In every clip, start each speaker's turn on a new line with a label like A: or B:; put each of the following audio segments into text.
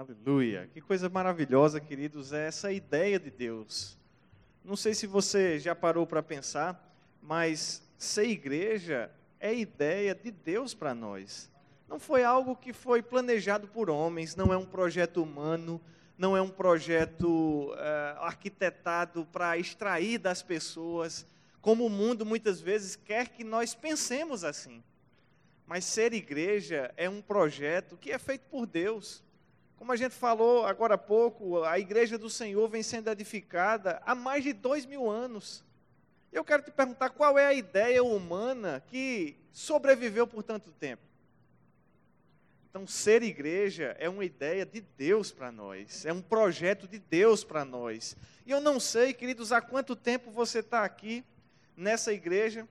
A: Aleluia. Que coisa maravilhosa, queridos, é essa ideia de Deus. Não sei se você já parou para pensar, mas ser igreja é ideia de Deus para nós. Não foi algo que foi planejado por homens, não é um projeto humano, não é um projeto é, arquitetado para extrair das pessoas, como o mundo muitas vezes quer que nós pensemos assim. Mas ser igreja é um projeto que é feito por Deus. Como a gente falou agora há pouco, a igreja do Senhor vem sendo edificada há mais de dois mil anos. Eu quero te perguntar qual é a ideia humana que sobreviveu por tanto tempo. Então, ser igreja é uma ideia de Deus para nós, é um projeto de Deus para nós. E eu não sei, queridos, há quanto tempo você está aqui nessa igreja,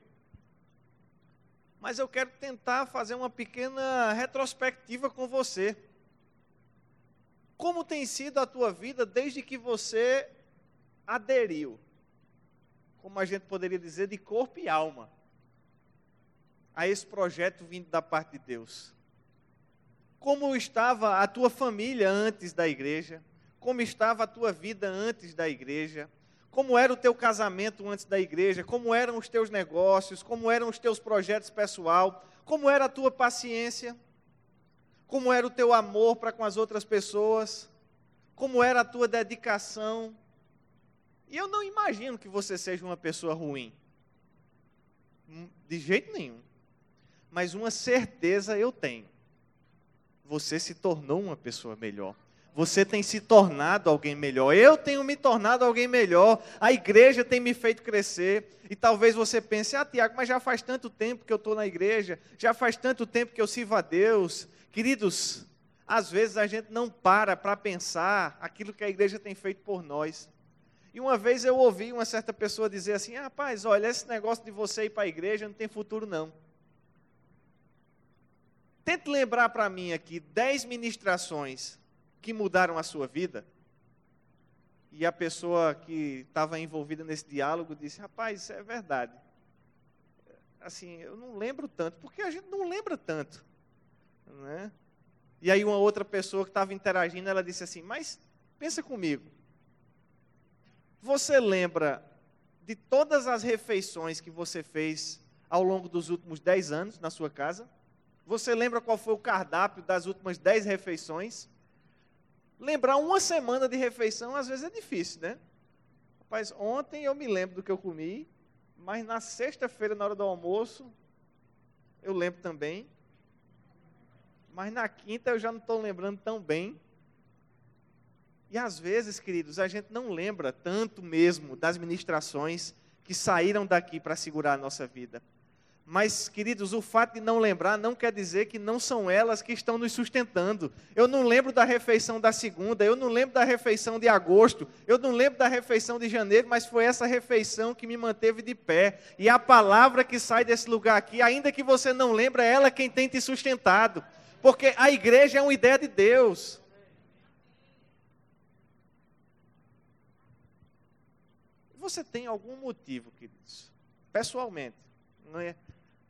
A: mas eu quero tentar fazer uma pequena retrospectiva com você. Como tem sido a tua vida desde que você aderiu? Como a gente poderia dizer, de corpo e alma a esse projeto vindo da parte de Deus. Como estava a tua família antes da igreja? Como estava a tua vida antes da igreja? Como era o teu casamento antes da igreja? Como eram os teus negócios? Como eram os teus projetos pessoal? Como era a tua paciência? Como era o teu amor para com as outras pessoas, como era a tua dedicação. E eu não imagino que você seja uma pessoa ruim, de jeito nenhum. Mas uma certeza eu tenho: você se tornou uma pessoa melhor. Você tem se tornado alguém melhor. Eu tenho me tornado alguém melhor. A igreja tem me feito crescer. E talvez você pense, ah, Tiago, mas já faz tanto tempo que eu estou na igreja, já faz tanto tempo que eu sirvo a Deus, Queridos, às vezes a gente não para para pensar aquilo que a igreja tem feito por nós. E uma vez eu ouvi uma certa pessoa dizer assim: ah, rapaz, olha, esse negócio de você ir para a igreja não tem futuro, não. Tente lembrar para mim aqui dez ministrações que mudaram a sua vida. E a pessoa que estava envolvida nesse diálogo disse: rapaz, isso é verdade. Assim, eu não lembro tanto, porque a gente não lembra tanto. Né? E aí uma outra pessoa que estava interagindo, ela disse assim, mas pensa comigo, você lembra de todas as refeições que você fez ao longo dos últimos dez anos na sua casa? Você lembra qual foi o cardápio das últimas dez refeições? Lembrar uma semana de refeição às vezes é difícil, né? Rapaz, ontem eu me lembro do que eu comi, mas na sexta-feira, na hora do almoço, eu lembro também mas na quinta eu já não estou lembrando tão bem. E às vezes, queridos, a gente não lembra tanto mesmo das ministrações que saíram daqui para segurar a nossa vida. Mas, queridos, o fato de não lembrar não quer dizer que não são elas que estão nos sustentando. Eu não lembro da refeição da segunda, eu não lembro da refeição de agosto, eu não lembro da refeição de janeiro, mas foi essa refeição que me manteve de pé. E a palavra que sai desse lugar aqui, ainda que você não lembre, é ela quem tem te sustentado. Porque a igreja é uma ideia de Deus. Você tem algum motivo, queridos? Pessoalmente. É?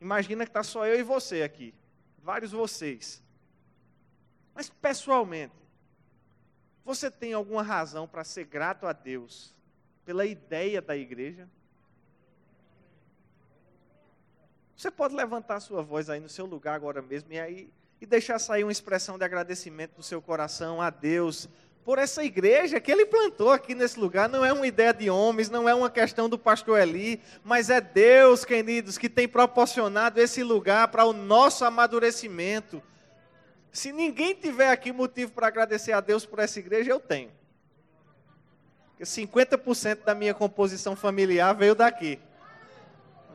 A: Imagina que está só eu e você aqui. Vários vocês. Mas pessoalmente, você tem alguma razão para ser grato a Deus pela ideia da igreja? Você pode levantar a sua voz aí no seu lugar agora mesmo e aí e deixar sair uma expressão de agradecimento do seu coração a Deus por essa igreja que ele plantou aqui nesse lugar. Não é uma ideia de homens, não é uma questão do pastor Eli, mas é Deus, queridos, que tem proporcionado esse lugar para o nosso amadurecimento. Se ninguém tiver aqui motivo para agradecer a Deus por essa igreja, eu tenho. Porque 50% da minha composição familiar veio daqui.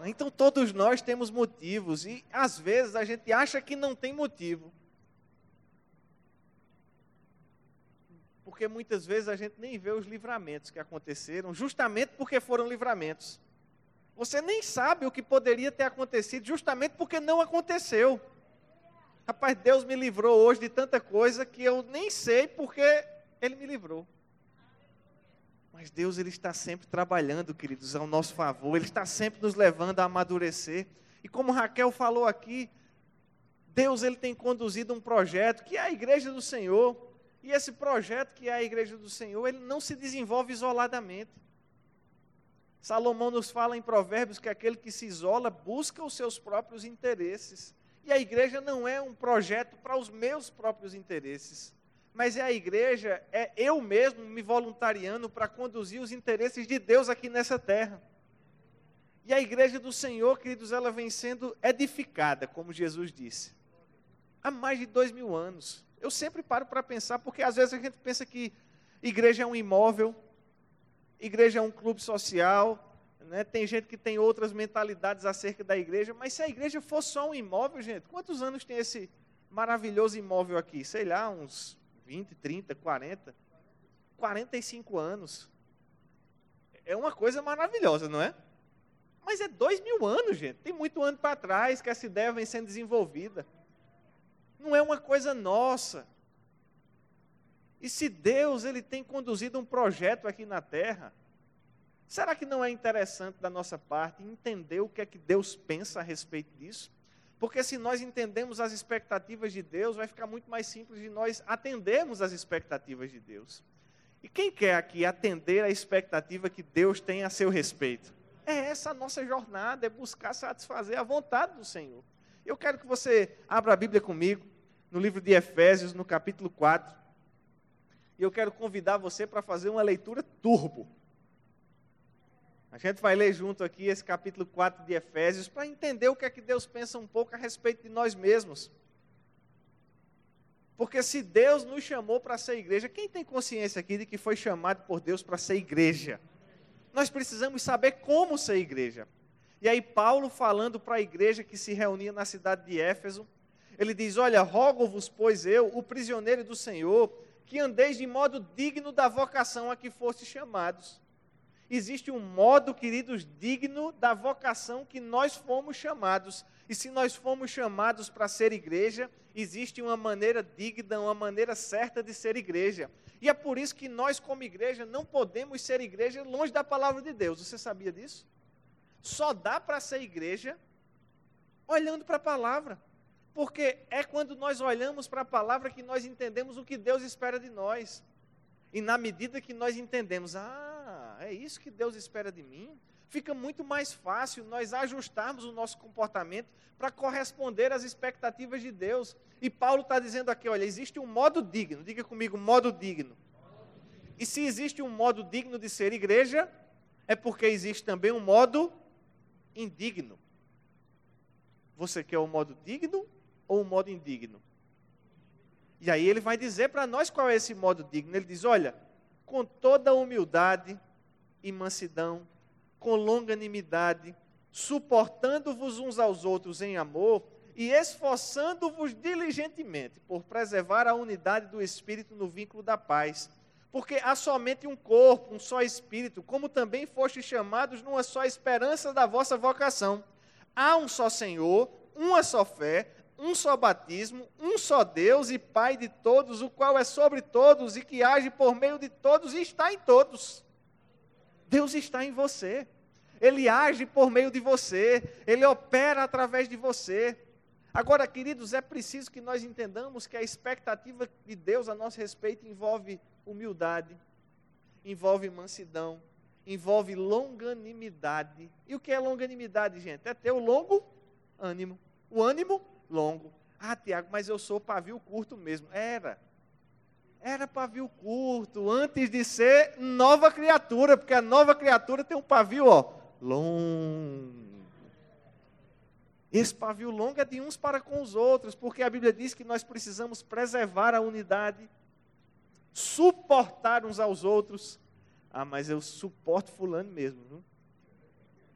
A: Então todos nós temos motivos e às vezes a gente acha que não tem motivo. Porque muitas vezes a gente nem vê os livramentos que aconteceram, justamente porque foram livramentos. Você nem sabe o que poderia ter acontecido, justamente porque não aconteceu. Rapaz, Deus me livrou hoje de tanta coisa que eu nem sei porque Ele me livrou. Mas Deus ele está sempre trabalhando, queridos, ao nosso favor. Ele está sempre nos levando a amadurecer. E como Raquel falou aqui, Deus ele tem conduzido um projeto que é a igreja do Senhor. E esse projeto que é a igreja do Senhor, ele não se desenvolve isoladamente. Salomão nos fala em Provérbios que aquele que se isola busca os seus próprios interesses. E a igreja não é um projeto para os meus próprios interesses, mas é a igreja, é eu mesmo me voluntariando para conduzir os interesses de Deus aqui nessa terra. E a igreja do Senhor, queridos, ela vem sendo edificada, como Jesus disse, há mais de dois mil anos. Eu sempre paro para pensar, porque às vezes a gente pensa que igreja é um imóvel, igreja é um clube social, né? tem gente que tem outras mentalidades acerca da igreja, mas se a igreja for só um imóvel, gente, quantos anos tem esse maravilhoso imóvel aqui? Sei lá, uns 20, 30, 40, 45 anos. É uma coisa maravilhosa, não é? Mas é dois mil anos, gente. Tem muito ano para trás que essa ideia vem sendo desenvolvida. Não é uma coisa nossa. E se Deus ele tem conduzido um projeto aqui na terra, será que não é interessante da nossa parte entender o que é que Deus pensa a respeito disso? Porque se nós entendemos as expectativas de Deus, vai ficar muito mais simples de nós atendermos as expectativas de Deus. E quem quer aqui atender a expectativa que Deus tem a seu respeito? É essa a nossa jornada, é buscar satisfazer a vontade do Senhor. Eu quero que você abra a Bíblia comigo, no livro de Efésios, no capítulo 4. E eu quero convidar você para fazer uma leitura turbo. A gente vai ler junto aqui esse capítulo 4 de Efésios para entender o que é que Deus pensa um pouco a respeito de nós mesmos. Porque se Deus nos chamou para ser igreja, quem tem consciência aqui de que foi chamado por Deus para ser igreja? nós precisamos saber como ser igreja. E aí, Paulo, falando para a igreja que se reunia na cidade de Éfeso, ele diz: Olha, rogo-vos, pois eu, o prisioneiro do Senhor, que andeis de modo digno da vocação a que fostes chamados. Existe um modo, queridos, digno da vocação que nós fomos chamados. E se nós fomos chamados para ser igreja, existe uma maneira digna, uma maneira certa de ser igreja. E é por isso que nós, como igreja, não podemos ser igreja longe da palavra de Deus. Você sabia disso? Só dá para ser igreja olhando para a palavra. Porque é quando nós olhamos para a palavra que nós entendemos o que Deus espera de nós. E na medida que nós entendemos, ah, é isso que Deus espera de mim, fica muito mais fácil nós ajustarmos o nosso comportamento para corresponder às expectativas de Deus. E Paulo está dizendo aqui: olha, existe um modo digno, diga comigo, modo digno. E se existe um modo digno de ser igreja, é porque existe também um modo indigno. Você quer o modo digno ou o modo indigno? E aí ele vai dizer para nós qual é esse modo digno. Ele diz: olha, com toda humildade e mansidão, com longanimidade, suportando-vos uns aos outros em amor e esforçando-vos diligentemente por preservar a unidade do espírito no vínculo da paz. Porque há somente um corpo, um só espírito, como também fostes chamados numa só esperança da vossa vocação. Há um só Senhor, uma só fé, um só batismo, um só Deus e Pai de todos, o qual é sobre todos e que age por meio de todos e está em todos. Deus está em você. Ele age por meio de você, ele opera através de você. Agora, queridos, é preciso que nós entendamos que a expectativa de Deus a nosso respeito envolve humildade, envolve mansidão, envolve longanimidade. E o que é longanimidade, gente? É ter o longo ânimo. O ânimo longo. Ah, Tiago, mas eu sou pavio curto mesmo. Era. Era pavio curto, antes de ser nova criatura, porque a nova criatura tem um pavio, ó, longo. Esse pavio longo é de uns para com os outros, porque a Bíblia diz que nós precisamos preservar a unidade, suportar uns aos outros. Ah, mas eu suporto fulano mesmo, viu?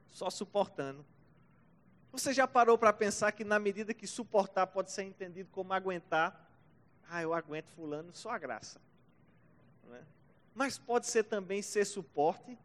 A: Só suportando. Você já parou para pensar que na medida que suportar pode ser entendido como aguentar? Ah, eu aguento fulano, só a graça. Né? Mas pode ser também ser suporte,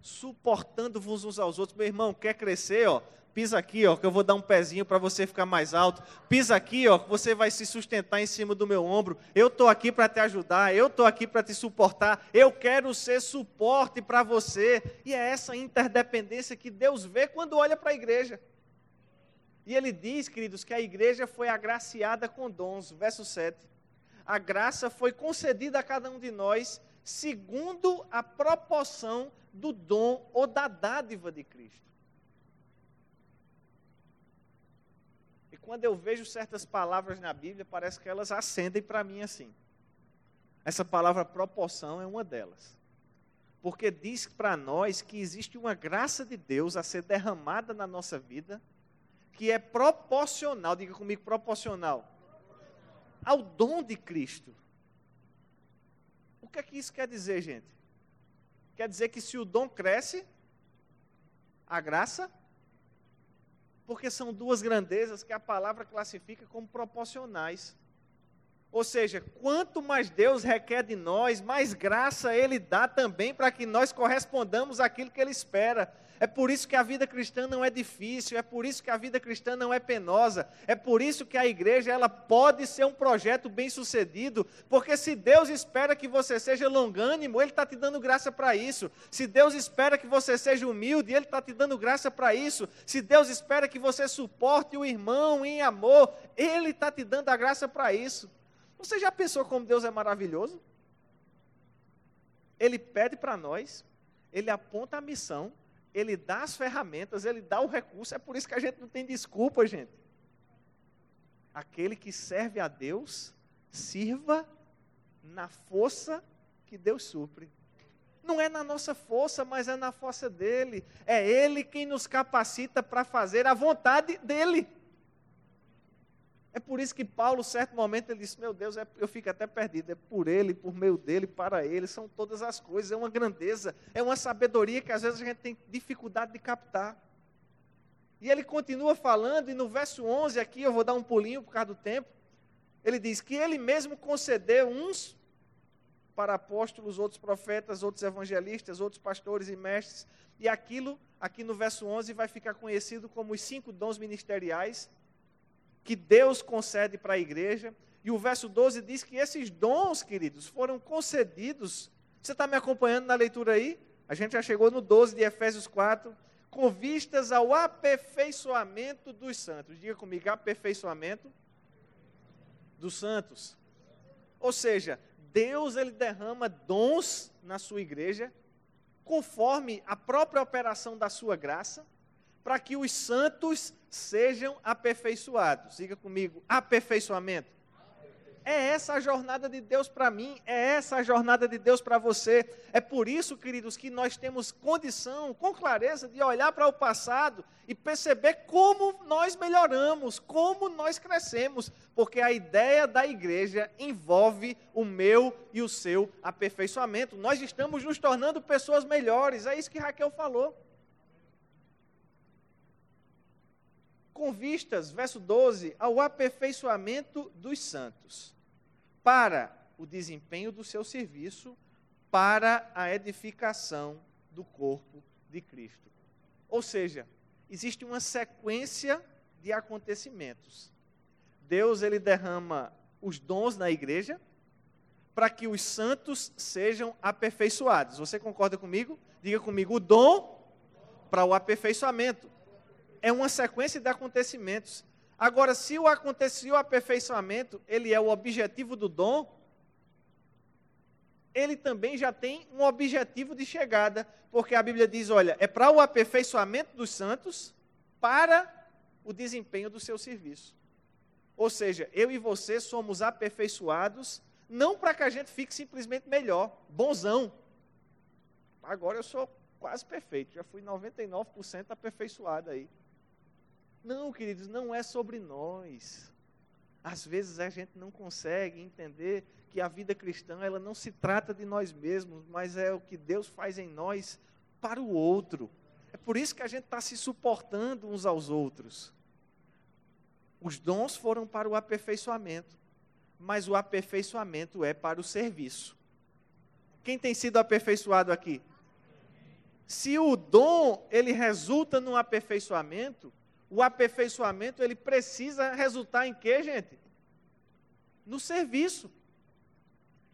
A: suportando-vos uns aos outros. Meu irmão, quer crescer, ó? Pisa aqui, ó, que eu vou dar um pezinho para você ficar mais alto. Pisa aqui, ó, que você vai se sustentar em cima do meu ombro. Eu estou aqui para te ajudar, eu estou aqui para te suportar. Eu quero ser suporte para você. E é essa interdependência que Deus vê quando olha para a igreja. E ele diz, queridos, que a igreja foi agraciada com dons. Verso 7. a graça foi concedida a cada um de nós segundo a proporção do dom ou da dádiva de Cristo. E quando eu vejo certas palavras na Bíblia, parece que elas acendem para mim assim. Essa palavra proporção é uma delas. Porque diz para nós que existe uma graça de Deus a ser derramada na nossa vida, que é proporcional, diga comigo, proporcional, ao dom de Cristo. O que é que isso quer dizer, gente? Quer dizer que se o dom cresce, a graça, porque são duas grandezas que a palavra classifica como proporcionais. Ou seja, quanto mais Deus requer de nós, mais graça Ele dá também para que nós correspondamos àquilo que Ele espera. É por isso que a vida cristã não é difícil, é por isso que a vida cristã não é penosa, é por isso que a igreja ela pode ser um projeto bem sucedido, porque se Deus espera que você seja longânimo, Ele está te dando graça para isso. Se Deus espera que você seja humilde, Ele está te dando graça para isso. Se Deus espera que você suporte o irmão em amor, Ele está te dando a graça para isso. Você já pensou como Deus é maravilhoso? Ele pede para nós, ele aponta a missão, ele dá as ferramentas, ele dá o recurso. É por isso que a gente não tem desculpa, gente. Aquele que serve a Deus, sirva na força que Deus supre. Não é na nossa força, mas é na força dele. É ele quem nos capacita para fazer a vontade dele. É por isso que Paulo, certo momento, ele disse: Meu Deus, é, eu fico até perdido. É por ele, por meio dele, para ele, são todas as coisas. É uma grandeza, é uma sabedoria que às vezes a gente tem dificuldade de captar. E ele continua falando, e no verso 11 aqui, eu vou dar um pulinho por causa do tempo. Ele diz que ele mesmo concedeu uns para apóstolos, outros profetas, outros evangelistas, outros pastores e mestres. E aquilo, aqui no verso 11, vai ficar conhecido como os cinco dons ministeriais que Deus concede para a igreja. E o verso 12 diz que esses dons, queridos, foram concedidos. Você está me acompanhando na leitura aí? A gente já chegou no 12 de Efésios 4. Com vistas ao aperfeiçoamento dos santos. Diga comigo, aperfeiçoamento dos santos. Ou seja, Deus ele derrama dons na sua igreja, conforme a própria operação da sua graça, para que os santos sejam aperfeiçoados. Siga comigo, aperfeiçoamento. É essa a jornada de Deus para mim, é essa a jornada de Deus para você. É por isso, queridos, que nós temos condição, com clareza, de olhar para o passado e perceber como nós melhoramos, como nós crescemos, porque a ideia da igreja envolve o meu e o seu aperfeiçoamento. Nós estamos nos tornando pessoas melhores, é isso que Raquel falou. Com vistas, verso 12, ao aperfeiçoamento dos santos, para o desempenho do seu serviço, para a edificação do corpo de Cristo. Ou seja, existe uma sequência de acontecimentos. Deus ele derrama os dons na igreja para que os santos sejam aperfeiçoados. Você concorda comigo? Diga comigo o dom para o aperfeiçoamento é uma sequência de acontecimentos. Agora, se o aconteceu aperfeiçoamento, ele é o objetivo do dom, ele também já tem um objetivo de chegada, porque a Bíblia diz, olha, é para o aperfeiçoamento dos santos, para o desempenho do seu serviço. Ou seja, eu e você somos aperfeiçoados, não para que a gente fique simplesmente melhor, bonzão. Agora eu sou quase perfeito, já fui 99% aperfeiçoado aí. Não, queridos, não é sobre nós. Às vezes a gente não consegue entender que a vida cristã ela não se trata de nós mesmos, mas é o que Deus faz em nós para o outro. É por isso que a gente está se suportando uns aos outros. Os dons foram para o aperfeiçoamento, mas o aperfeiçoamento é para o serviço. Quem tem sido aperfeiçoado aqui? Se o dom ele resulta no aperfeiçoamento, o aperfeiçoamento ele precisa resultar em quê, gente? No serviço.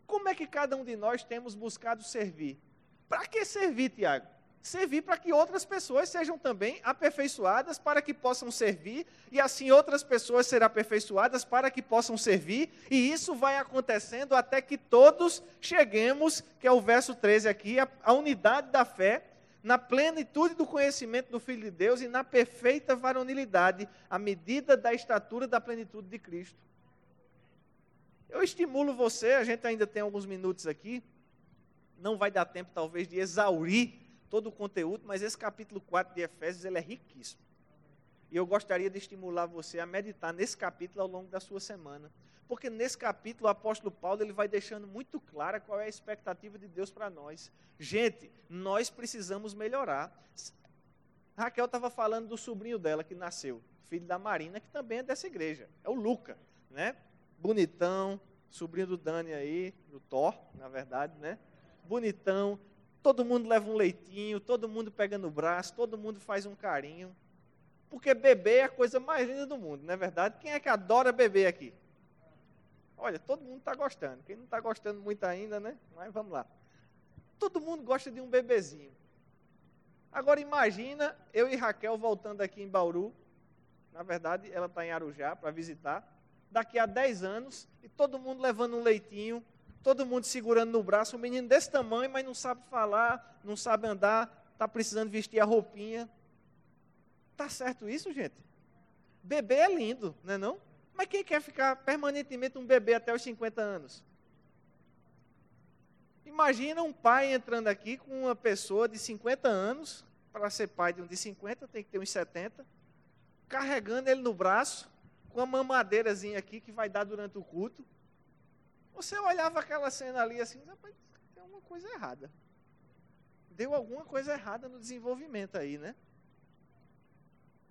A: Como é que cada um de nós temos buscado servir? Para que servir, Tiago? servir para que outras pessoas sejam também aperfeiçoadas para que possam servir, e assim outras pessoas serão aperfeiçoadas para que possam servir, e isso vai acontecendo até que todos cheguemos, que é o verso 13 aqui, a, a unidade da fé, na plenitude do conhecimento do Filho de Deus e na perfeita varonilidade, à medida da estatura da plenitude de Cristo. Eu estimulo você, a gente ainda tem alguns minutos aqui, não vai dar tempo talvez de exaurir todo o conteúdo, mas esse capítulo 4 de Efésios ele é riquíssimo. E eu gostaria de estimular você a meditar nesse capítulo ao longo da sua semana. Porque nesse capítulo o apóstolo Paulo ele vai deixando muito clara qual é a expectativa de Deus para nós. Gente, nós precisamos melhorar. Raquel estava falando do sobrinho dela que nasceu, filho da Marina, que também é dessa igreja. É o Luca, né? Bonitão, sobrinho do Dani aí, do Thor, na verdade, né? Bonitão, todo mundo leva um leitinho, todo mundo pega no braço, todo mundo faz um carinho. Porque beber é a coisa mais linda do mundo, não é verdade? Quem é que adora beber aqui? Olha, todo mundo está gostando. Quem não está gostando muito ainda, né? Mas vamos lá. Todo mundo gosta de um bebezinho. Agora imagina eu e Raquel voltando aqui em Bauru. Na verdade, ela está em Arujá para visitar. Daqui a 10 anos, e todo mundo levando um leitinho, todo mundo segurando no braço, um menino desse tamanho, mas não sabe falar, não sabe andar, está precisando vestir a roupinha. Tá certo isso, gente? Bebê é lindo, não é não? Mas quem quer ficar permanentemente um bebê até os 50 anos? Imagina um pai entrando aqui com uma pessoa de 50 anos, para ser pai de um de 50, tem que ter uns 70, carregando ele no braço, com a mamadeirazinha aqui que vai dar durante o culto. Você olhava aquela cena ali assim, rapaz, tem alguma coisa errada. Deu alguma coisa errada no desenvolvimento aí, né?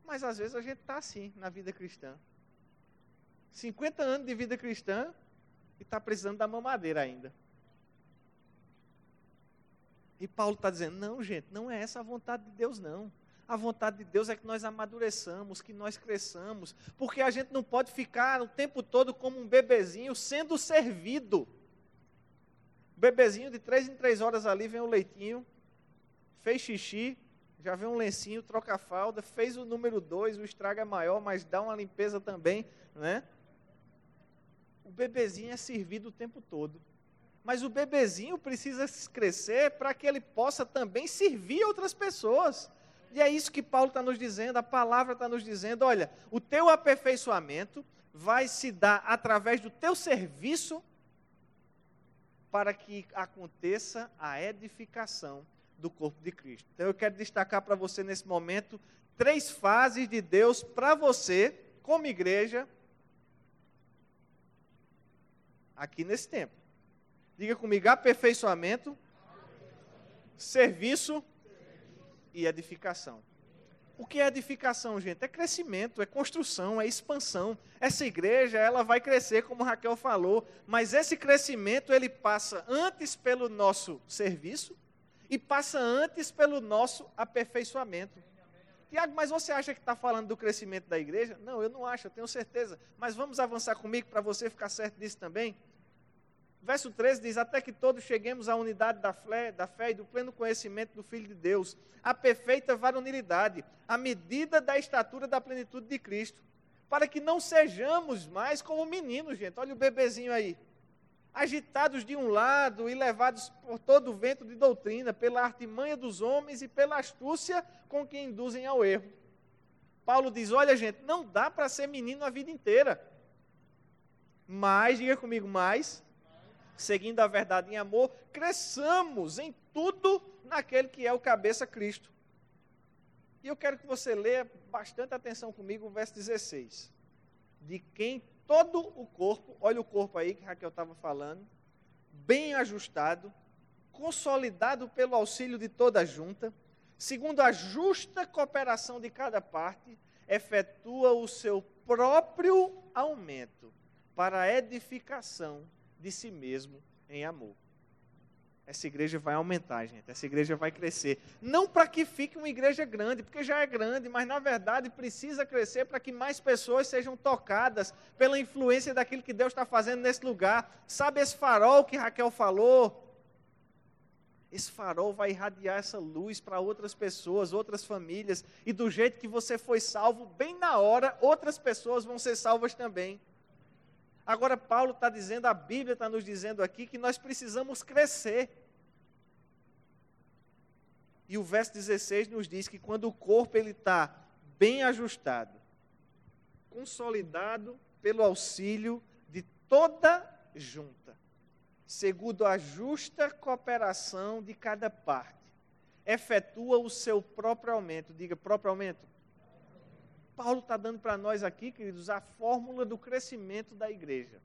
A: Mas às vezes a gente está assim na vida cristã. 50 anos de vida cristã e está precisando da mamadeira ainda. E Paulo está dizendo: não, gente, não é essa a vontade de Deus, não. A vontade de Deus é que nós amadureçamos, que nós cresçamos, porque a gente não pode ficar o tempo todo como um bebezinho sendo servido. bebezinho de três em três horas ali vem o leitinho, fez xixi, já vem um lencinho, troca a fralda, fez o número dois, o estrago é maior, mas dá uma limpeza também, né? O bebezinho é servido o tempo todo. Mas o bebezinho precisa crescer para que ele possa também servir outras pessoas. E é isso que Paulo está nos dizendo, a palavra está nos dizendo: olha, o teu aperfeiçoamento vai se dar através do teu serviço para que aconteça a edificação do corpo de Cristo. Então eu quero destacar para você nesse momento três fases de Deus para você, como igreja, aqui nesse tempo. Diga comigo: aperfeiçoamento, serviço e edificação. O que é edificação, gente? É crescimento, é construção, é expansão. Essa igreja, ela vai crescer, como Raquel falou, mas esse crescimento ele passa antes pelo nosso serviço e passa antes pelo nosso aperfeiçoamento. Tiago, mas você acha que está falando do crescimento da igreja? Não, eu não acho, eu tenho certeza. Mas vamos avançar comigo para você ficar certo disso também? Verso 13 diz: Até que todos cheguemos à unidade da fé, da fé e do pleno conhecimento do Filho de Deus, à perfeita varonilidade, à medida da estatura da plenitude de Cristo, para que não sejamos mais como meninos, gente. Olha o bebezinho aí. Agitados de um lado e levados por todo o vento de doutrina, pela artimanha dos homens e pela astúcia com que induzem ao erro. Paulo diz: Olha, gente, não dá para ser menino a vida inteira. Mas, diga comigo, mais seguindo a verdade em amor, cresçamos em tudo naquele que é o cabeça Cristo. E eu quero que você leia bastante atenção comigo o verso 16. De quem todo o corpo, olha o corpo aí que Raquel estava falando, bem ajustado, consolidado pelo auxílio de toda a junta, segundo a justa cooperação de cada parte, efetua o seu próprio aumento para a edificação de si mesmo em amor. Essa igreja vai aumentar, gente. Essa igreja vai crescer. Não para que fique uma igreja grande, porque já é grande, mas na verdade precisa crescer para que mais pessoas sejam tocadas pela influência daquilo que Deus está fazendo nesse lugar. Sabe esse farol que Raquel falou? Esse farol vai irradiar essa luz para outras pessoas, outras famílias, e do jeito que você foi salvo, bem na hora, outras pessoas vão ser salvas também. Agora, Paulo está dizendo, a Bíblia está nos dizendo aqui que nós precisamos crescer. E o verso 16 nos diz que quando o corpo ele está bem ajustado, consolidado pelo auxílio de toda junta, segundo a justa cooperação de cada parte, efetua o seu próprio aumento. Diga, próprio aumento. Paulo está dando para nós aqui, queridos, a fórmula do crescimento da igreja.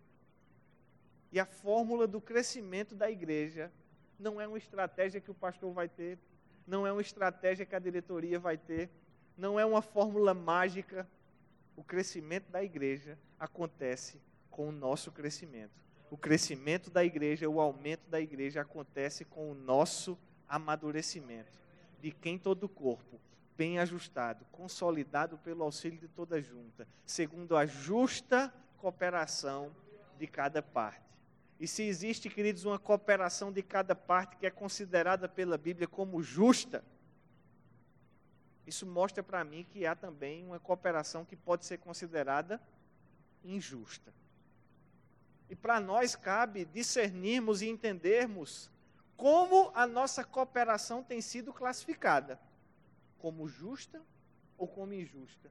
A: E a fórmula do crescimento da igreja não é uma estratégia que o pastor vai ter, não é uma estratégia que a diretoria vai ter, não é uma fórmula mágica. O crescimento da igreja acontece com o nosso crescimento. O crescimento da igreja, o aumento da igreja acontece com o nosso amadurecimento. De quem todo o corpo, bem ajustado, consolidado pelo auxílio de toda junta, segundo a justa cooperação de cada parte. E se existe, queridos, uma cooperação de cada parte que é considerada pela Bíblia como justa, isso mostra para mim que há também uma cooperação que pode ser considerada injusta. E para nós cabe discernirmos e entendermos como a nossa cooperação tem sido classificada como justa ou como injusta.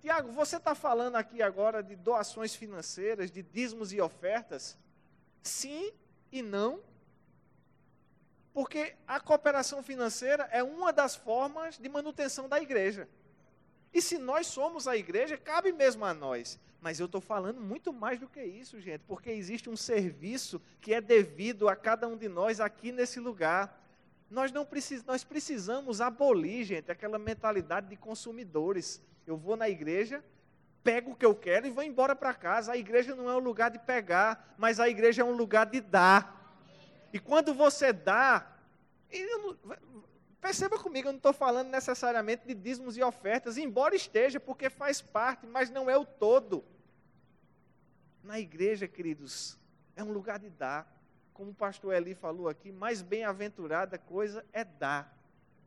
A: Tiago, você está falando aqui agora de doações financeiras, de dízimos e ofertas? Sim e não. Porque a cooperação financeira é uma das formas de manutenção da igreja. E se nós somos a igreja, cabe mesmo a nós. Mas eu estou falando muito mais do que isso, gente, porque existe um serviço que é devido a cada um de nós aqui nesse lugar. Nós, não precis, nós precisamos abolir, gente, aquela mentalidade de consumidores. Eu vou na igreja, pego o que eu quero e vou embora para casa. A igreja não é um lugar de pegar, mas a igreja é um lugar de dar. E quando você dá, não, perceba comigo, eu não estou falando necessariamente de dízimos e ofertas, embora esteja, porque faz parte, mas não é o todo. Na igreja, queridos, é um lugar de dar. Como o pastor Eli falou aqui, mais bem-aventurada coisa é dar.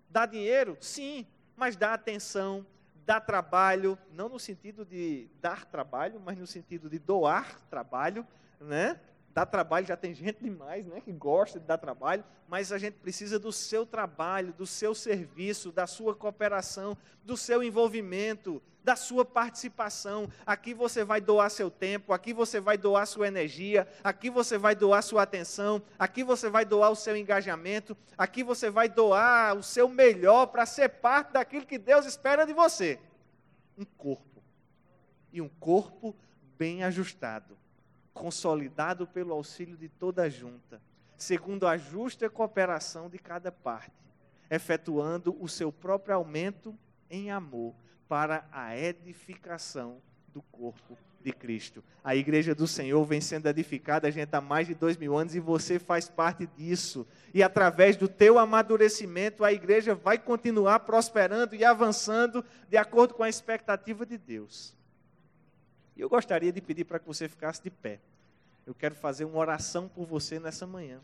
A: Dá dinheiro? Sim, mas dá atenção, dá trabalho, não no sentido de dar trabalho, mas no sentido de doar trabalho, né? Dar trabalho já tem gente demais, né, que gosta de dar trabalho, mas a gente precisa do seu trabalho, do seu serviço, da sua cooperação, do seu envolvimento, da sua participação. Aqui você vai doar seu tempo, aqui você vai doar sua energia, aqui você vai doar sua atenção, aqui você vai doar o seu engajamento, aqui você vai doar o seu melhor para ser parte daquilo que Deus espera de você. Um corpo. E um corpo bem ajustado, consolidado pelo auxílio de toda a junta, segundo a justa cooperação de cada parte, efetuando o seu próprio aumento em amor para a edificação do corpo de Cristo. A igreja do Senhor vem sendo edificada, a gente há mais de dois mil anos e você faz parte disso. E através do teu amadurecimento, a igreja vai continuar prosperando e avançando de acordo com a expectativa de Deus. E eu gostaria de pedir para que você ficasse de pé. Eu quero fazer uma oração por você nessa manhã.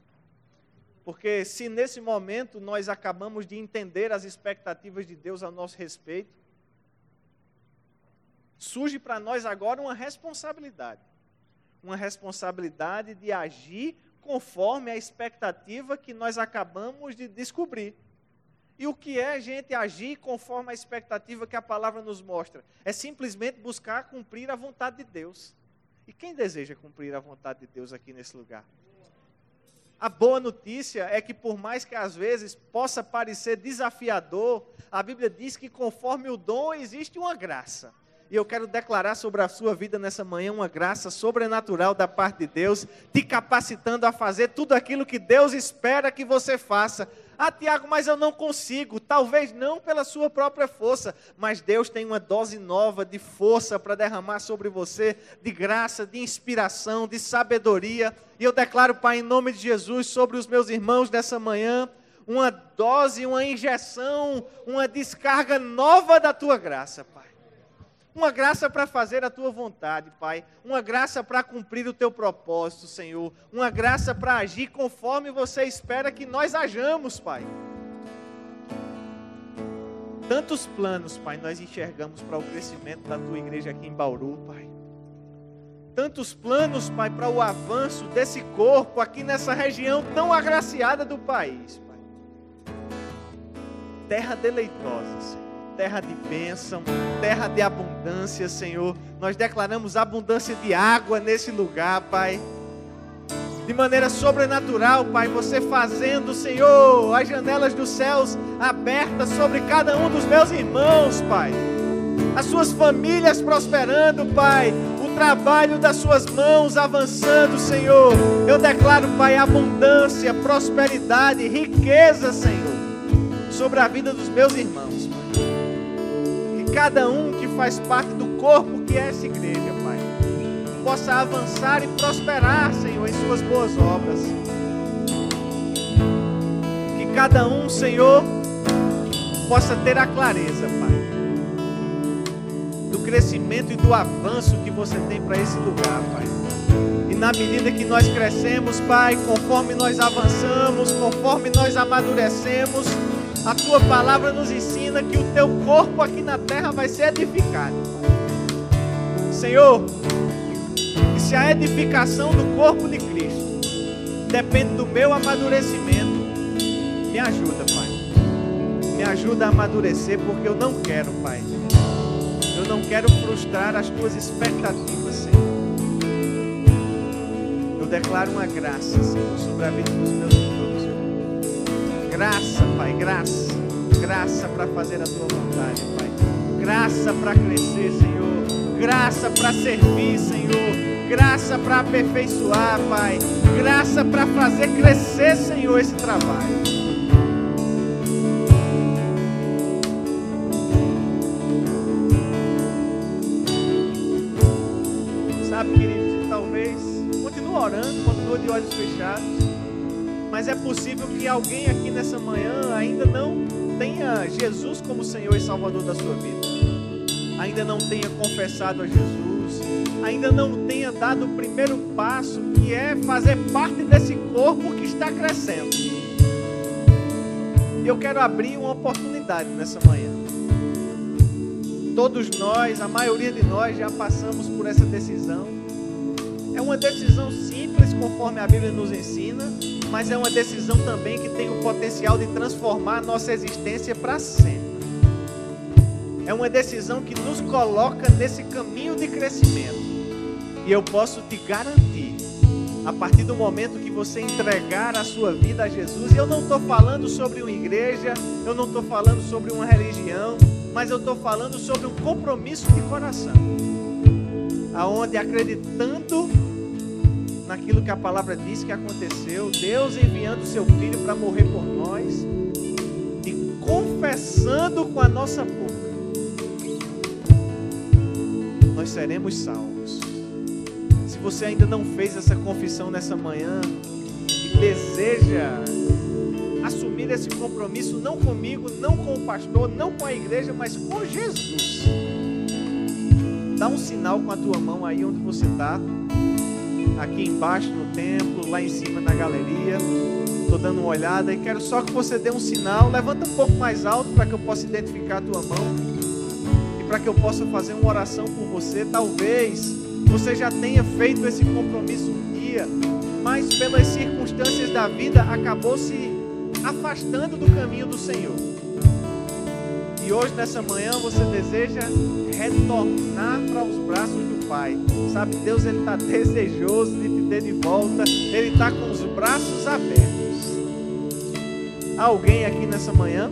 A: Porque se nesse momento nós acabamos de entender as expectativas de Deus a nosso respeito, surge para nós agora uma responsabilidade. Uma responsabilidade de agir conforme a expectativa que nós acabamos de descobrir. E o que é a gente agir conforme a expectativa que a palavra nos mostra? É simplesmente buscar cumprir a vontade de Deus. E quem deseja cumprir a vontade de Deus aqui nesse lugar? A boa notícia é que, por mais que às vezes possa parecer desafiador, a Bíblia diz que conforme o dom existe uma graça. E eu quero declarar sobre a sua vida nessa manhã uma graça sobrenatural da parte de Deus, te capacitando a fazer tudo aquilo que Deus espera que você faça. Ah, Tiago, mas eu não consigo. Talvez não pela sua própria força, mas Deus tem uma dose nova de força para derramar sobre você, de graça, de inspiração, de sabedoria. E eu declaro, Pai, em nome de Jesus, sobre os meus irmãos nessa manhã, uma dose, uma injeção, uma descarga nova da tua graça, Pai Uma graça para fazer a tua vontade, Pai. Uma graça para cumprir o teu propósito, Senhor. Uma graça para agir conforme você espera que nós hajamos, Pai. Tantos planos, Pai, nós enxergamos para o crescimento da tua igreja aqui em Bauru, Pai. Tantos planos, Pai, para o avanço desse corpo aqui nessa região tão agraciada do país, Pai. Terra deleitosa, Senhor terra de bênção, terra de abundância, Senhor. Nós declaramos abundância de água nesse lugar, Pai. De maneira sobrenatural, Pai, você fazendo, Senhor, as janelas dos céus abertas sobre cada um dos meus irmãos, Pai. As suas famílias prosperando, Pai. O trabalho das suas mãos avançando, Senhor. Eu declaro, Pai, abundância, prosperidade, riqueza, Senhor, sobre a vida dos meus irmãos cada um que faz parte do corpo que é essa igreja, Pai, possa avançar e prosperar, Senhor, em suas boas obras. Que cada um, Senhor, possa ter a clareza, Pai, do crescimento e do avanço que você tem para esse lugar, Pai. E na medida que nós crescemos, Pai, conforme nós avançamos, conforme nós amadurecemos, a tua palavra nos ensina que o teu corpo aqui na terra vai ser edificado. Senhor, e se a edificação do corpo de Cristo depende do meu amadurecimento, me ajuda, Pai. Me ajuda a amadurecer, porque eu não quero, Pai. Eu não quero frustrar as tuas expectativas, Senhor. Eu declaro uma graça, Senhor, sobre a vida dos meus irmãos. Graça, Pai, graça. Graça para fazer a tua vontade, Pai. Graça para crescer, Senhor. Graça para servir, Senhor. Graça para aperfeiçoar, Pai. Graça para fazer crescer, Senhor, esse trabalho. Sabe, queridos, talvez continue orando, continue de olhos fechados. Mas é possível que alguém aqui nessa manhã ainda não tenha Jesus como Senhor e Salvador da sua vida. Ainda não tenha confessado a Jesus, ainda não tenha dado o primeiro passo, que é fazer parte desse corpo que está crescendo. Eu quero abrir uma oportunidade nessa manhã. Todos nós, a maioria de nós já passamos por essa decisão. É uma decisão simples, conforme a Bíblia nos ensina, mas é uma decisão também que tem o potencial de transformar a nossa existência para sempre. É uma decisão que nos coloca nesse caminho de crescimento. E eu posso te garantir, a partir do momento que você entregar a sua vida a Jesus, e eu não estou falando sobre uma igreja, eu não estou falando sobre uma religião, mas eu estou falando sobre um compromisso de coração, aonde acreditando naquilo que a palavra diz que aconteceu, Deus enviando seu filho para morrer por nós e confessando com a nossa boca, nós seremos salvos. Se você ainda não fez essa confissão nessa manhã e deseja assumir esse compromisso não comigo, não com o pastor, não com a igreja, mas com Jesus. Dá um sinal com a tua mão aí onde você está aqui embaixo no templo, lá em cima na galeria. Estou dando uma olhada e quero só que você dê um sinal. Levanta um pouco mais alto para que eu possa identificar a tua mão e para que eu possa fazer uma oração por você. Talvez você já tenha feito esse compromisso um dia, mas pelas circunstâncias da vida acabou se afastando do caminho do Senhor. E hoje, nessa manhã, você deseja retornar para os braços do Pai. Sabe, Deus ele está desejoso de te ter de volta. Ele está com os braços abertos. Alguém aqui nessa manhã?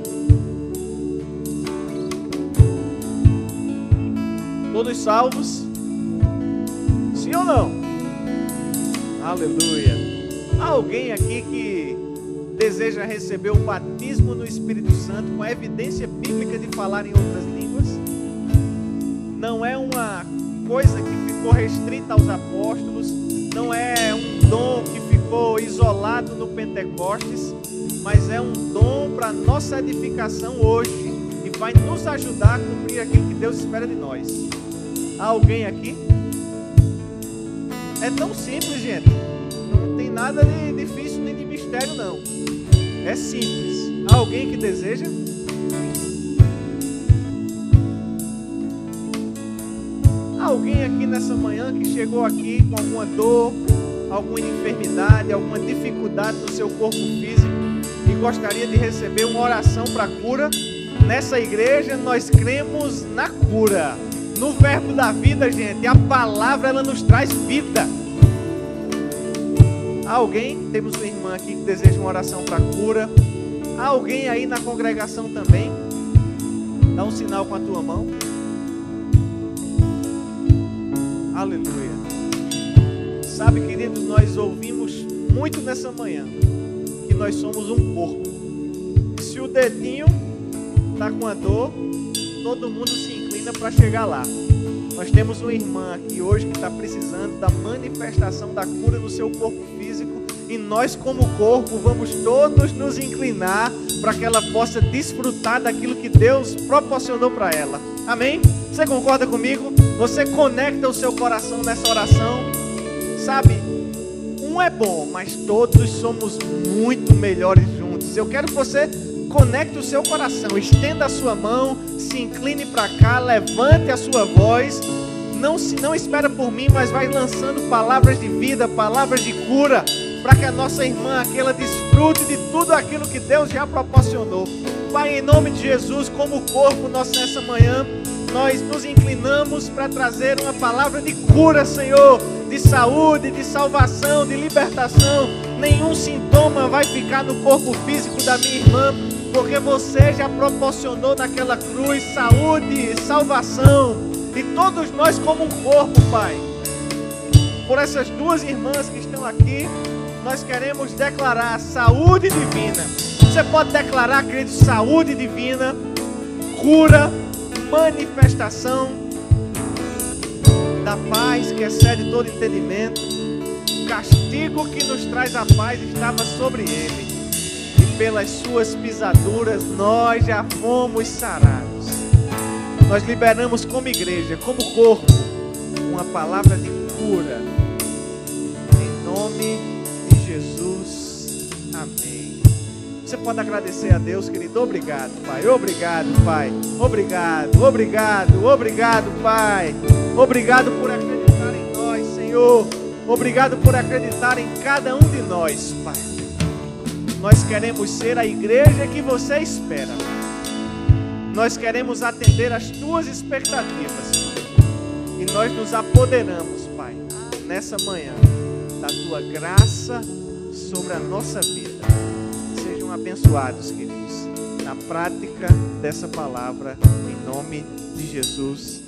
A: Todos salvos? Sim ou não? Aleluia. Alguém aqui que deseja receber o batismo no Espírito Santo com a evidência bíblica de falar em outras línguas? Não é uma coisa que ficou restrita aos apóstolos, não é um dom que ficou isolado no Pentecostes, mas é um dom para nossa edificação hoje e vai nos ajudar a cumprir aquilo que Deus espera de nós. Há alguém aqui? É tão simples, gente. Não tem nada de difícil nem de mistério, não. É simples. Há alguém que deseja? Há alguém aqui nessa manhã que chegou aqui com alguma dor, alguma enfermidade, alguma dificuldade no seu corpo físico e gostaria de receber uma oração para cura? Nessa igreja nós cremos na cura. No verbo da vida, gente, a palavra ela nos traz vida. Alguém? Temos uma irmã aqui que deseja uma oração para cura. Alguém aí na congregação também? Dá um sinal com a tua mão. Aleluia. Sabe, queridos, nós ouvimos muito nessa manhã que nós somos um corpo. Se o dedinho está com a dor, todo mundo se inclina para chegar lá. Nós temos uma irmã aqui hoje que está precisando da manifestação da cura no seu corpo. E nós, como corpo, vamos todos nos inclinar para que ela possa desfrutar daquilo que Deus proporcionou para ela. Amém? Você concorda comigo? Você conecta o seu coração nessa oração. Sabe, um é bom, mas todos somos muito melhores juntos. Eu quero que você conecte o seu coração, estenda a sua mão, se incline para cá, levante a sua voz. Não se não espera por mim, mas vai lançando palavras de vida, palavras de cura, para que a nossa irmã aquela desfrute de tudo aquilo que Deus já proporcionou. Pai, em nome de Jesus, como corpo nosso nessa manhã, nós nos inclinamos para trazer uma palavra de cura, Senhor, de saúde, de salvação, de libertação. Nenhum sintoma vai ficar no corpo físico da minha irmã, porque você já proporcionou naquela cruz saúde, salvação, e todos nós como um corpo, Pai. Por essas duas irmãs que estão aqui, nós queremos declarar saúde divina. Você pode declarar, querido, saúde divina, cura, manifestação da paz que excede todo entendimento. O castigo que nos traz a paz estava sobre ele pelas suas pisaduras nós já fomos sarados. Nós liberamos como igreja, como corpo, uma palavra de cura. Em nome de Jesus. Amém. Você pode agradecer a Deus, querido. Obrigado, Pai. Obrigado, Pai. Obrigado, obrigado, obrigado, Pai. Obrigado por acreditar em nós, Senhor. Obrigado por acreditar em cada um de nós, Pai. Nós queremos ser a igreja que você espera. Nós queremos atender às tuas expectativas. E nós nos apoderamos, Pai, nessa manhã, da tua graça sobre a nossa vida. Sejam abençoados, queridos, na prática dessa palavra, em nome de Jesus.